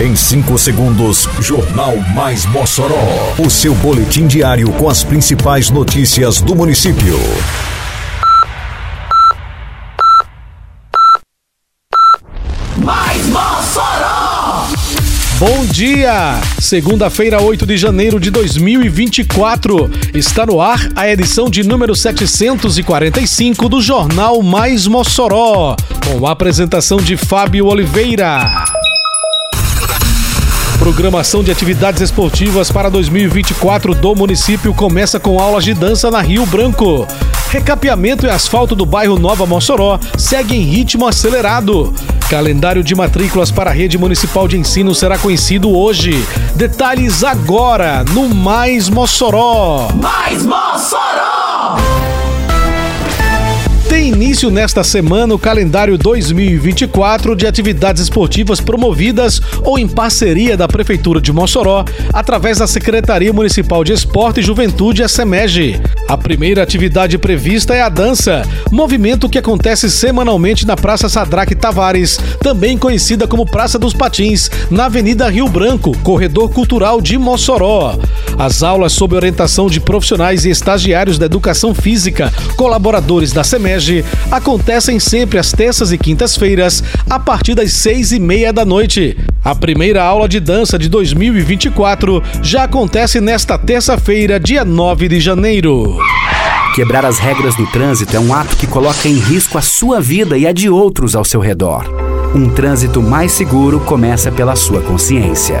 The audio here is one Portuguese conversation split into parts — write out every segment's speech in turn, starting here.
Em 5 segundos, Jornal Mais Mossoró. O seu boletim diário com as principais notícias do município. Mais Mossoró! Bom dia! Segunda-feira, 8 de janeiro de 2024. Está no ar a edição de número 745 do Jornal Mais Mossoró, com a apresentação de Fábio Oliveira. Programação de atividades esportivas para 2024 do município começa com aulas de dança na Rio Branco. Recapeamento e asfalto do bairro Nova Mossoró segue em ritmo acelerado. Calendário de matrículas para a rede municipal de ensino será conhecido hoje. Detalhes agora no Mais Mossoró. Mais Mossoró! Início nesta semana o calendário 2024 de atividades esportivas promovidas ou em parceria da Prefeitura de Mossoró, através da Secretaria Municipal de Esporte e Juventude, a SEMEG. A primeira atividade prevista é a dança, movimento que acontece semanalmente na Praça Sadraque Tavares, também conhecida como Praça dos Patins, na Avenida Rio Branco, Corredor Cultural de Mossoró. As aulas sob orientação de profissionais e estagiários da educação física, colaboradores da SEMEG, acontecem sempre às terças e quintas-feiras, a partir das seis e meia da noite. A primeira aula de dança de 2024 já acontece nesta terça-feira, dia 9 de janeiro. Quebrar as regras do trânsito é um ato que coloca em risco a sua vida e a de outros ao seu redor. Um trânsito mais seguro começa pela sua consciência.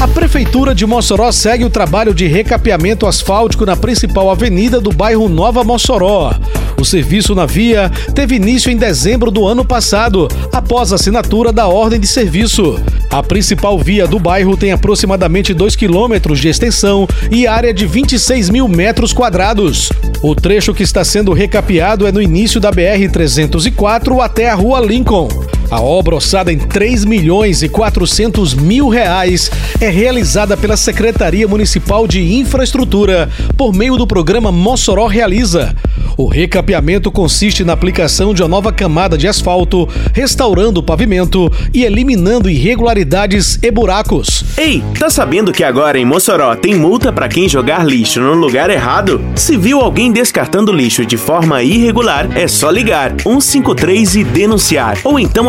A Prefeitura de Mossoró segue o trabalho de recapeamento asfáltico na principal avenida do bairro Nova Mossoró. O serviço na via teve início em dezembro do ano passado, após a assinatura da ordem de serviço. A principal via do bairro tem aproximadamente 2 quilômetros de extensão e área de 26 mil metros quadrados. O trecho que está sendo recapeado é no início da BR-304 até a Rua Lincoln. A obra, orçada em 3 milhões e 400 mil reais, é realizada pela Secretaria Municipal de Infraestrutura por meio do programa Mossoró Realiza. O recapeamento consiste na aplicação de uma nova camada de asfalto, restaurando o pavimento e eliminando irregularidades e buracos. Ei, tá sabendo que agora em Mossoró tem multa para quem jogar lixo no lugar errado? Se viu alguém descartando lixo de forma irregular, é só ligar 153 e denunciar, ou então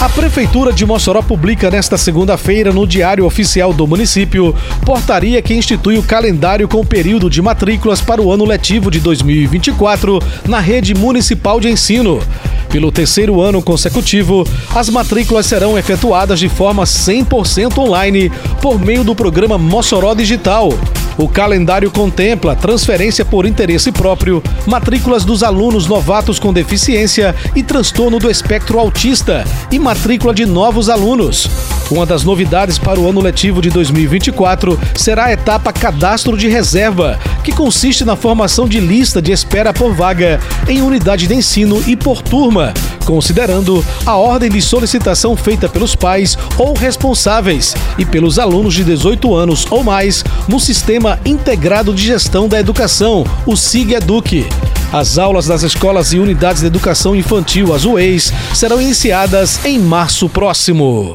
A Prefeitura de Mossoró publica nesta segunda-feira no Diário Oficial do Município portaria que institui o calendário com período de matrículas para o ano letivo de 2024 na rede municipal de ensino. Pelo terceiro ano consecutivo, as matrículas serão efetuadas de forma 100% online por meio do programa Mossoró Digital. O calendário contempla transferência por interesse próprio, matrículas dos alunos novatos com deficiência e transtorno do espectro autista e matrícula de novos alunos. Uma das novidades para o ano letivo de 2024 será a etapa Cadastro de Reserva, que consiste na formação de lista de espera por vaga em unidade de ensino e por turma, considerando a ordem de solicitação feita pelos pais ou responsáveis e pelos alunos de 18 anos ou mais no Sistema Integrado de Gestão da Educação, o SIG-EDUC. As aulas das escolas e unidades de educação infantil, as UEIs, serão iniciadas em março próximo.